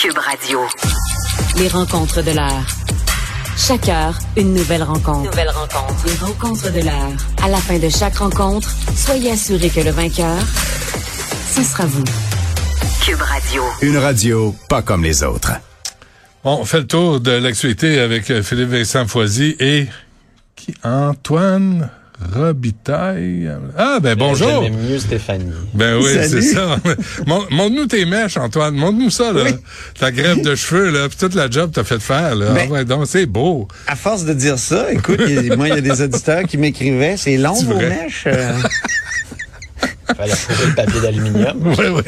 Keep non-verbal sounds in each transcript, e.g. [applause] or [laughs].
Cube Radio. Les rencontres de l'heure. Chaque heure, une nouvelle rencontre. Nouvelle rencontre. Les rencontres de l'heure. À la fin de chaque rencontre, soyez assurés que le vainqueur, ce sera vous. Cube Radio. Une radio pas comme les autres. On fait le tour de l'actualité avec euh, Philippe Vincent Foisy et qui? Antoine Robitaille. Ah ben bonjour. J'aime mieux Stéphanie. Ben oui, c'est Salut. ça. Mon- Montre-nous tes mèches, Antoine. Montre-nous ça, là. Oui. Ta grève de cheveux, là, puis toute la job que t'as fait faire, là. Ben- ah ouais, donc c'est beau. À force de dire ça, écoute, il y a- moi, il y a des auditeurs qui m'écrivaient, c'est long C'est vos vrai. mèches. euh. [laughs] Fallait trouver le papier d'aluminium. [laughs] Oui, oui.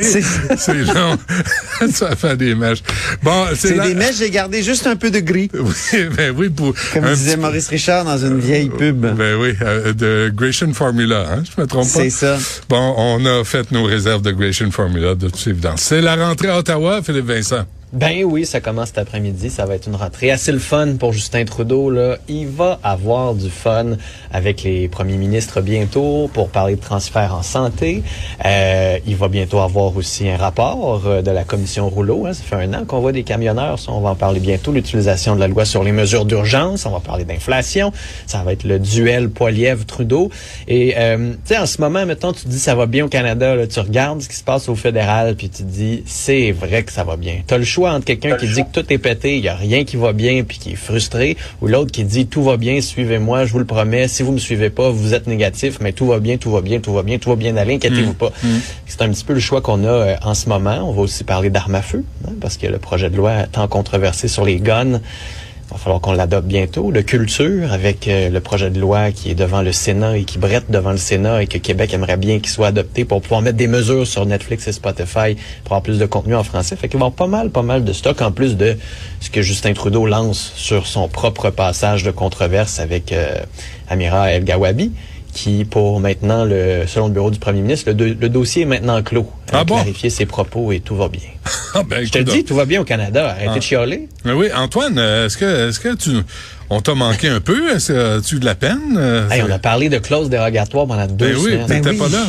C'est- long. [laughs] ça fait des mèches. Bon, c'est la- des mèches, j'ai gardé juste un peu de gris. [laughs] Oui, ben oui, pour. Comme disait petit- Maurice Richard dans une vieille pub. Ben oui, euh, de Gratian Formula, hein, je me trompe pas. C'est ça. Bon, on a fait nos réserves de Gratian Formula, de toute évidence. C'est la rentrée à Ottawa, Philippe Vincent. Ben oui, ça commence cet après-midi. Ça va être une rentrée assez le fun pour Justin Trudeau. Là. Il va avoir du fun avec les premiers ministres bientôt pour parler de transfert en santé. Euh, il va bientôt avoir aussi un rapport euh, de la commission Rouleau. hein. Ça fait un an qu'on voit des camionneurs. On va en parler bientôt. L'utilisation de la loi sur les mesures d'urgence. On va parler d'inflation. Ça va être le duel Poiliev-Trudeau. Et euh, tu sais, en ce moment, mettons, tu te dis ça va bien au Canada. Là, tu regardes ce qui se passe au fédéral, puis tu te dis c'est vrai que ça va bien. Tu as le choix entre quelqu'un qui dit que tout est pété, il y a rien qui va bien, puis qui est frustré, ou l'autre qui dit tout va bien, suivez-moi, je vous le promets. Si vous me suivez pas, vous êtes négatif, mais tout va bien, tout va bien, tout va bien, tout va bien aller, inquiétez-vous pas. C'est un petit peu le choix qu'on a euh, en ce moment. On va aussi parler d'armes à feu, hein, parce que le projet de loi tant controversé sur les guns. Il va falloir qu'on l'adopte bientôt. Le culture, avec euh, le projet de loi qui est devant le Sénat et qui brette devant le Sénat et que Québec aimerait bien qu'il soit adopté pour pouvoir mettre des mesures sur Netflix et Spotify pour avoir plus de contenu en français. Fait qu'il va y avoir pas mal, pas mal de stock en plus de ce que Justin Trudeau lance sur son propre passage de controverse avec euh, Amira El Gawabi qui, pour maintenant, le, selon le bureau du premier ministre, le, do- le dossier est maintenant clos. Elle a Ah bon? clarifié ses propos et tout va bien. [laughs] Ah ben, Je te dis, tout va bien au Canada. Arrêtez Ah. de chialer. Mais oui, Antoine, euh, est-ce que, est-ce que tu, on t'a manqué un peu? Est-ce que as-tu eu de la peine? Euh, Hey, on a parlé de clauses dérogatoires pendant deux Ben oui, semaines. oui. pas là.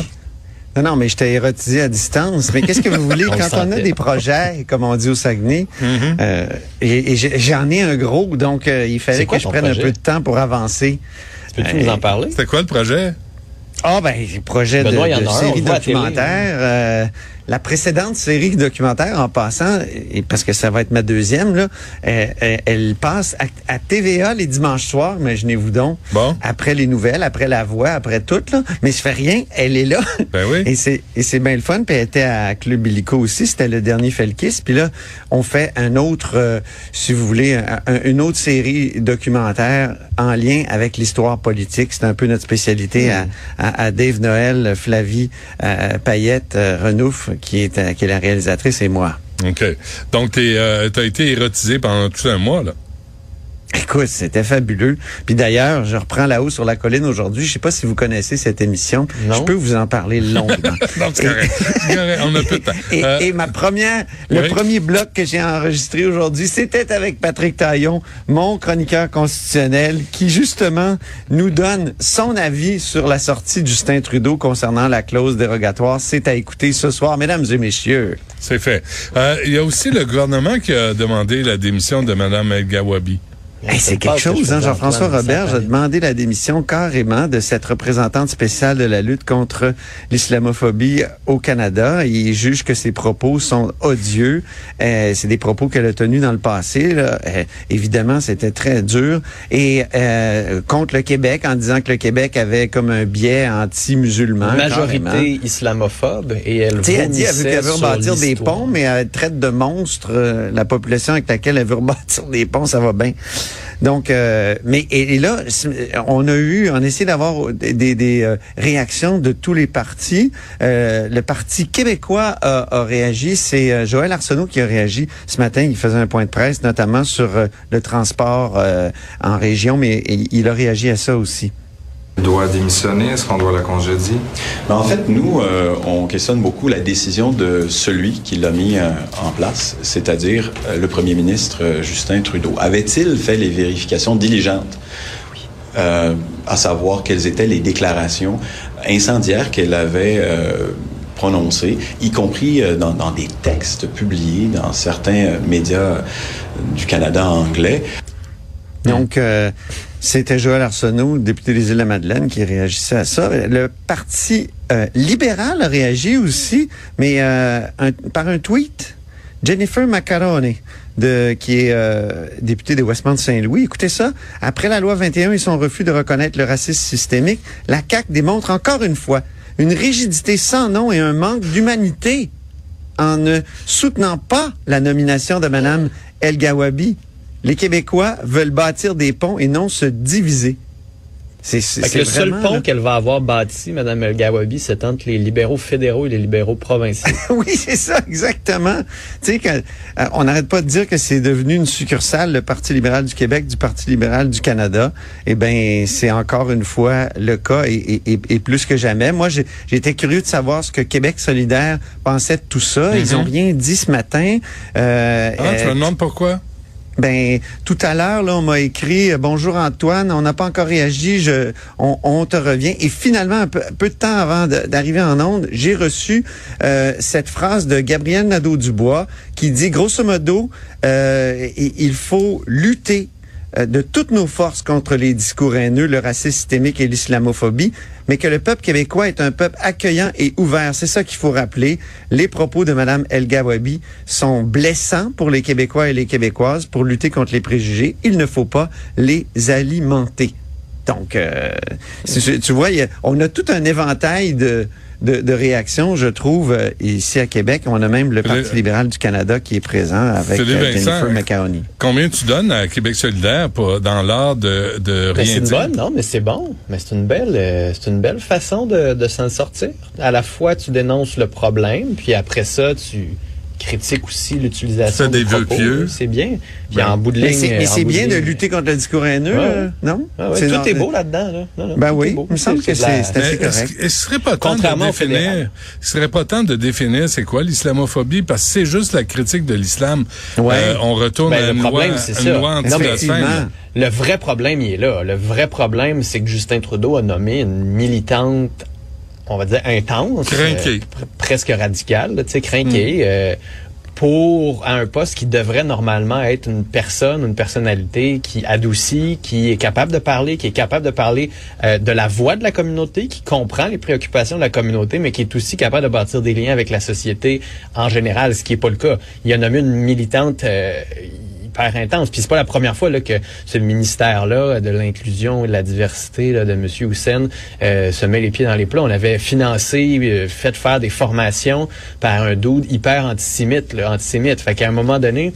Non, non, mais j'étais érotisé à distance. Mais qu'est-ce que vous voulez? [laughs] On quand on a des projets, comme on dit au Saguenay, Mm-hmm. euh, et, j'en ai un gros, donc euh, il fallait quoi que je prenne projet? un peu de temps pour avancer. Peux-tu Hey. nous en parler? C'était quoi le projet? Ah ben, les projets de, Benoît, il y en de on série documentaire. La précédente série documentaire, en passant, et parce que ça va être ma deuxième, là, euh, euh, elle passe à, à TVA les dimanches soirs, imaginez-vous donc. Bon. Après les nouvelles, après la voix, après tout, là. Mais ça fait rien, elle est là. Ben oui. Et c'est et c'est bien le fun. Puis elle était à Club Illico aussi. C'était le dernier Felkis. Puis là, on fait un autre, euh, si vous voulez, un- un- une autre série documentaire en lien avec l'histoire politique. C'est un peu notre spécialité à, à, à Dave Noël, Flavie euh, Payette, euh, Renouf, qui est, qui est la réalisatrice, et moi. OK. Donc, t'es, euh, t'as été érotisé pendant tout un mois, là? Écoute, c'était fabuleux. Puis d'ailleurs, je reprends la haut sur la colline aujourd'hui. Je sais pas si vous connaissez cette émission. Non. Je peux vous en parler [laughs] longuement. Non, [laughs] c'est correct. On a peu de temps. Et, Euh, et ma première, le premier bloc que j'ai enregistré aujourd'hui, c'était avec Patrick Taillon, mon chroniqueur constitutionnel, qui justement nous donne son avis sur la sortie de Justin Trudeau concernant la clause dérogatoire. C'est à écouter ce soir, mesdames et messieurs. C'est fait. Euh, Il y a aussi le gouvernement qui a demandé la démission de Mme El Gawabi. Hey, c'est quelque chose, hein, Jean-François Robert. a demandé la démission carrément de cette représentante spéciale de la lutte contre l'islamophobie au Canada. Il juge que ses propos sont odieux. Euh, c'est des propos qu'elle a tenus dans le passé. là. Euh, évidemment, c'était très dur. Et euh, contre le Québec, en disant que le Québec avait comme un biais anti-musulman. carrément. majorité islamophobe et elle elle dit elle veut, qu'elle veut rebâtir des ponts, mais elle traite de monstres euh, la population avec laquelle elle veut rebâtir des ponts, ça va bien. Donc, euh, mais et, là, on a eu, on a essayé d'avoir des, euh, réactions de tous les partis. Euh, le Parti québécois a, réagi. C'est euh, Joël Arsenault qui a réagi ce matin. Il faisait un point de presse, notamment sur le transport en région, mais il a réagi à ça aussi. Doit démissionner? Est-ce qu'on doit la congédier? Ben, en fait, nous, euh, on questionne beaucoup la décision de celui qui l'a mis euh, en place, c'est-à-dire euh, le premier ministre euh, Justin Trudeau. Avait-il fait les vérifications diligentes? Euh, à savoir quelles étaient les déclarations incendiaires qu'elle avait euh, prononcé, y compris euh, dans, dans des textes publiés dans certains euh, médias du Canada anglais. Donc, euh, c'était Joël Arsenault, député des Îles-de-la-Madeleine, qui réagissait à ça. Le Parti euh, libéral a réagi aussi, mais euh, par un tweet. Jennifer Macaroni, qui est euh, députée de Westmount-Saint-Louis. Écoutez ça. Après la loi 21 et son refus de reconnaître le racisme systémique, la CAQ démontre encore une fois une rigidité sans nom et un manque d'humanité en ne soutenant pas la nomination de Mme El Gawabi. Les Québécois veulent bâtir des ponts et non se diviser. C'est le seul pont là. qu'elle va avoir bâti, Mme El Gawabi, c'est entre les libéraux fédéraux et les libéraux provinciaux. [laughs] oui, c'est ça, exactement. Tu sais, euh, on n'arrête pas de dire que c'est devenu une succursale, le Parti libéral du Québec, du Parti libéral du Canada. Eh ben, c'est encore une fois le cas et, et- et- et plus que jamais. Moi, j'ai- j'étais curieux de savoir ce que Québec solidaire pensait de tout ça. Ils ont rien dit ce matin. Euh, Ah, tu euh, me demandes pourquoi? Ben, tout à l'heure, là, on m'a écrit euh, Bonjour Antoine, on n'a pas encore réagi, je, on, te revient. Et finalement, un peu, de temps avant d'arriver en onde, j'ai reçu euh, cette phrase de Gabriel Nadeau-Dubois qui dit grosso modo, euh, il faut lutter de toutes nos forces contre les discours haineux, le racisme systémique et l'islamophobie, mais que le peuple québécois est un peuple accueillant et ouvert. C'est ça qu'il faut rappeler. Les propos de Mme El Gawabi sont blessants pour les Québécois et les Québécoises pour lutter contre les préjugés. Il ne faut pas les alimenter. Donc, euh, c'est- tu vois, a- on a tout un éventail de, de, de réactions, je trouve, euh, ici à Québec. On a même le Parti libéral du Canada qui est présent avec Philippe euh, Vincent, Jennifer Macaroni. Combien tu donnes à Québec solidaire pour, dans l'art de, de Ben, rien c'est une dire? bonne, non, mais c'est bon. Mais c'est une belle, euh, c'est une belle façon de, de s'en sortir. À la fois, tu dénonces le problème, puis après ça, tu critiques aussi l'utilisation des propos. pieux. C'est bien. Puis Ben, en bout de ligne, c'est, mais euh, c'est bien de ligne- lutter contre le discours haineux, Ouais, là, ouais. non? Ah ouais, C'est tout dans- est beau là-dedans. Là. Non, non, Ben tout oui, il me semble que c'est- assez correct. est-ce serait pas temps de définir, ce serait pas temps de définir c'est quoi l'islamophobie? Parce que c'est juste la critique de l'islam. Ouais. Euh, on retourne Ben, à le une problème, loi, c'est une ça. loi anti-blasphème. Le vrai problème, il est là. Le vrai problème, c'est que Justin Trudeau a nommé une militante, on va dire intense, euh, pr- presque radicale, là, tu sais, crinquée, Hmm. euh, pour à un poste qui devrait normalement être une personne, une personnalité qui adoucit, qui est capable de parler, qui est capable de parler euh, de la voix de la communauté, qui comprend les préoccupations de la communauté, mais qui est aussi capable de bâtir des liens avec la société en général, ce qui est pas le cas. Il a nommé une militante euh, hyper intense. Puis c'est pas la première fois là, que ce ministère-là de l'inclusion et de la diversité de M. Hussein euh, se met les pieds dans les plats. On avait financé, euh, fait faire des formations par un dude hyper antisémite, là, antisémite. Fait qu'à un moment donné,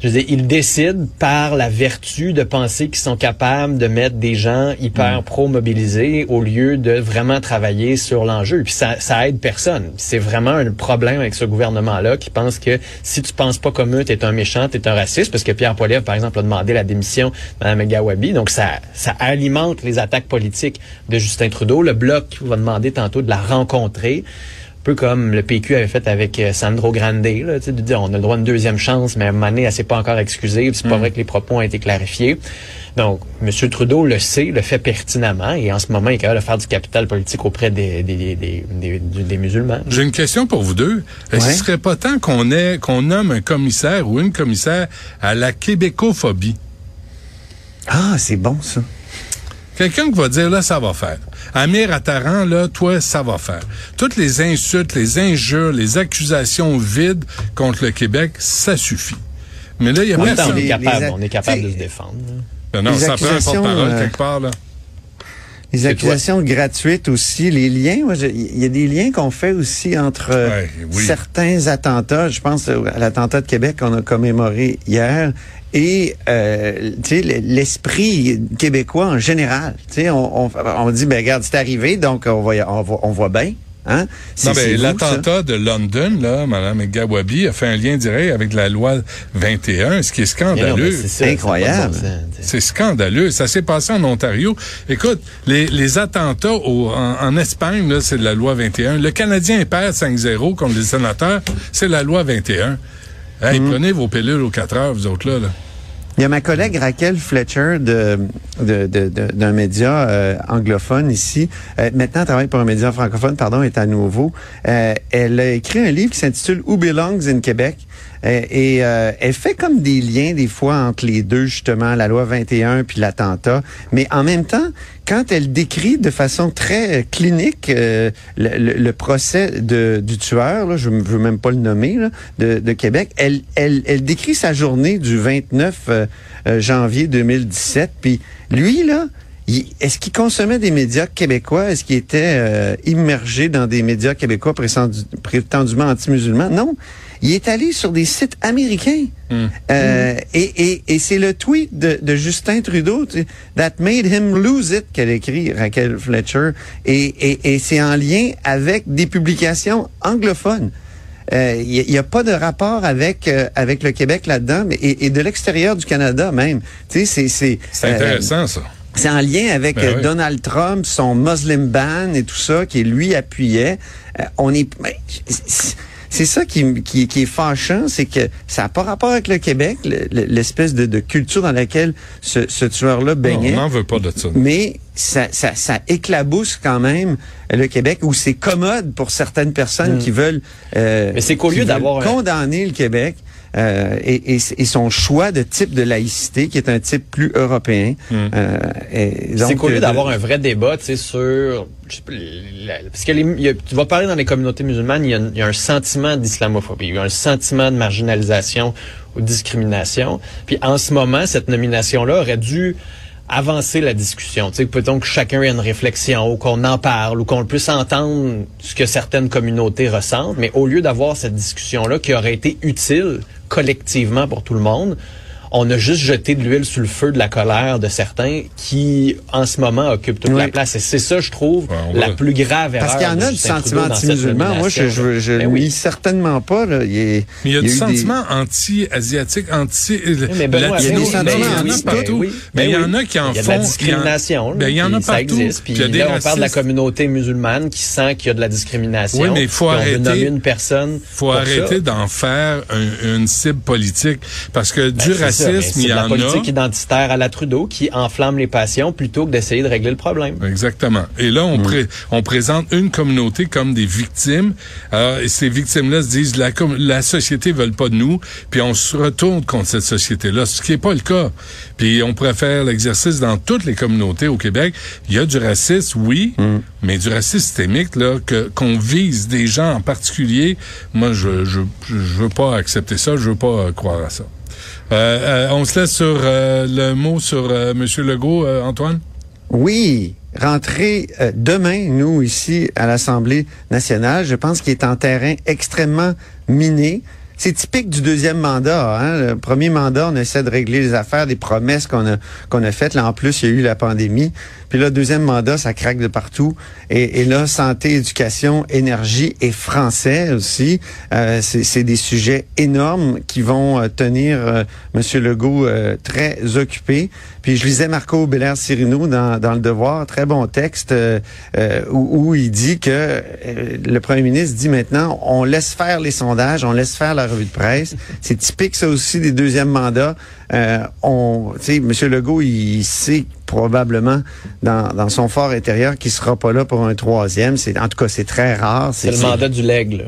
je veux dire, ils décident par la vertu de penser qu'ils sont capables de mettre des gens hyper pro-mobilisés au lieu de vraiment travailler sur l'enjeu. Puis ça, ça aide personne. C'est vraiment un problème avec ce gouvernement-là qui pense que si tu penses pas comme eux, t'es un méchant, t'es un raciste, parce que Pierre Poilievre, par exemple, a demandé la démission de Mme Gawabi. Donc ça, ça alimente les attaques politiques de Justin Trudeau. Le Bloc va demander tantôt de la rencontrer peu comme le PQ avait fait avec euh, Sandro Grande, là, de dire on a le droit à une deuxième chance, mais à un moment donné, elle s'est pas encore excusée, c'est pas vrai que les propos ont été clarifiés. Donc, M. Trudeau le sait, le fait pertinemment, et en ce moment, il est capable de faire du capital politique auprès des, des, des, des, des- des musulmans. J'ai une question pour vous deux. Est-ce Ouais. qu'il serait pas temps qu'on ait qu'on nomme un commissaire ou une commissaire à la québécophobie? Ah, c'est bon, ça. Quelqu'un qui va dire, là, ça va faire. Amir Attaran, là, toi, ça va faire. Toutes les insultes, les injures, les accusations vides contre le Québec, ça suffit. Mais là, il y a on est capable, les- on est capable de se défendre. là. Ben non, les ça prend un accusations, porte-parole euh, quelque part, là. Les accusations gratuites aussi, les liens, il y a des liens qu'on fait aussi entre euh, Ouais, oui. certains attentats. Je pense à l'attentat de Québec qu'on a commémoré hier et euh, tu sais l- l'esprit québécois en général. Tu sais, on, on, on dit ben regarde, c'est arrivé, donc on y- on voit, on voit bien. Hein? Non, ben, vous, l'attentat de London, là, Mme Gawabi a fait un lien direct avec la loi 21, ce qui est Mais mais scandaleux. c'est Incroyable. t'sais. C'est scandaleux. Ça s'est passé en Ontario. Écoute, les, les attentats au- en, en Espagne, là, c'est de la loi 21. Le Canadien perd 5-0 contre les sénateurs, c'est la loi 21. Hey, Mm. prenez vos pilules aux 4 heures, vous autres là. là. Il y a ma collègue Raquel Fletcher de, de, de- de- d'un média euh, anglophone ici. Euh, maintenant, travaille pour un média francophone, pardon, est à nouveau. Euh, elle a écrit un livre qui s'intitule Who Belongs in Québec? Euh, et euh, elle fait comme des liens des fois entre les deux, justement, la loi 21 puis l'attentat. Mais en même temps, quand elle décrit de façon très euh, clinique euh, le, le- le procès de, du tueur, là, je ne veux même pas le nommer, là, de, de Québec, elle, elle, elle décrit sa journée du 29 euh, janvier 2017. Puis lui, là, est-ce qu'il consommait des médias québécois? Est-ce qu'il était euh, immergé dans des médias québécois prétendu- prétendument anti-musulmans? Non. Il est allé sur des sites américains. Euh, Et, et, et c'est le tweet de, de Justin Trudeau, That made him lose it, qu'elle écrit, Raquel Fletcher. Et, et, et c'est en lien avec des publications anglophones. Euh, Il n'y a, pas de rapport avec euh, avec le Québec là-dedans, mais et, et de l'extérieur du Canada même. Tu sais, c'est c'est C'est euh, intéressant, ça. c'est en lien avec Ben euh, oui. Donald Trump, son Muslim ban et tout ça, qui lui appuyait. Euh, on est, c'est- ça qui, qui, qui est fâchant, c'est que ça n'a pas rapport avec le Québec, le- le- l'espèce de, de culture dans laquelle ce, ce tueur-là Non, baignait. on n'en veut pas de ça. Mais ça, ça, ça éclabousse quand même le Québec, où c'est commode pour certaines personnes qui veulent, euh. Mais c'est qu'au lieu d'avoir un- condamner le Québec euh, et, et, et son choix de type de laïcité, qui est un type plus européen. euh, et C'est lieu euh, d'avoir un vrai débat, tu sais, sur... la- parce que les- il y a- tu vas parler dans les communautés musulmanes, il y a, il y a un sentiment d'islamophobie, il y a un sentiment de marginalisation ou de discrimination. Puis en ce moment, cette nomination-là aurait dû avancer la discussion. Tu sais, peut-on que chacun ait une réflexion, ou qu'on en parle, ou qu'on puisse entendre ce que certaines communautés ressentent. Mais au lieu d'avoir cette discussion-là qui aurait été utile collectivement pour tout le monde, on a juste jeté de l'huile sur le feu de la colère de certains qui, en ce moment, occupent toute Oui. la place. Et c'est ça, je trouve, Ouais, la va- plus grave erreur. Parce qu'il y en a du sentiment anti-musulman. Moi, je je, je Ben le oui. certainement pas. Là. Il, est- Mais il y a il du eu des- sentiment anti-asiatique, anti mais Benoît, il y a des sentiments Ben, partout. oui. Mais il y Ben en a qui en Il y a de font. la discrimination. Ben, il y en a partout. existe. Puis Puis il y a des là, on parle de la communauté musulmane qui sent qu'il y a de la discrimination. Oui, mais il faut arrêter- une personne. faut arrêter d'en faire un- une cible politique parce que Ben, du mais racisme, c'est il y de la politique a. identitaire à la Trudeau qui enflamme les passions plutôt que d'essayer de régler le problème. Exactement. Et là, on, pré- on présente une communauté comme des victimes. Alors, et ces victimes-là se disent la, la société veut pas de nous, puis on se retourne contre cette société-là, ce qui est pas le cas. Puis on pourrait faire l'exercice dans toutes les communautés au Québec. Il y a du racisme, oui, mais du racisme systémique là que qu'on vise des gens en particulier. Moi, je je je veux pas accepter ça. Je veux pas euh, croire à ça. Euh, euh, on se laisse sur euh, le mot sur euh, Monsieur Legault, Antoine? Oui, rentrer euh, demain, nous, ici, à l'Assemblée nationale, je pense qu'il est en terrain extrêmement miné. C'est typique du deuxième mandat. Hein? Le premier mandat, on essaie de régler les affaires, des promesses qu'on a qu'on a faites. Là, en plus, il y a eu la pandémie. Puis là, deuxième mandat, ça craque de partout. Et, et là, santé, éducation, énergie et français aussi. Euh, c'est des sujets énormes qui vont euh, tenir euh, M. Legault euh, très occupé. Puis je lisais Marco Belair Cirino dans, dans Le Devoir, très bon texte, euh, où, où il dit que le premier ministre dit maintenant, on laisse faire les sondages, on laisse faire la revue de presse. C'est typique ça aussi des deuxièmes mandats. Euh, on, tu sais, M. Legault, il sait probablement dans, dans son fort intérieur qu'il sera pas là pour un troisième. C'est en tout cas c'est très rare. C'est le mandat du leg, là.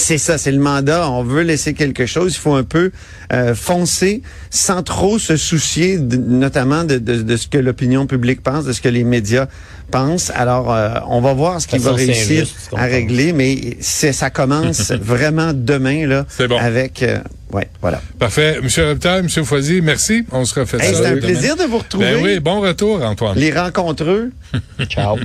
C'est ça, c'est le mandat. On veut laisser quelque chose. Il faut un peu euh, foncer sans trop se soucier, de- notamment de, de- de ce que l'opinion publique pense, de ce que les médias pensent. Alors, euh, on va voir ce qu'il va réussir injuste, à pense. régler, mais c'est, ça commence [laughs] vraiment demain là, C'est bon. avec. euh, ouais, voilà. Parfait. Monsieur Reptal, Monsieur Foisy, merci. On se refait Hey, ça. c'est un demain. plaisir de vous retrouver. Ben oui, bon retour, Antoine. Les rencontreux. [laughs] Ciao.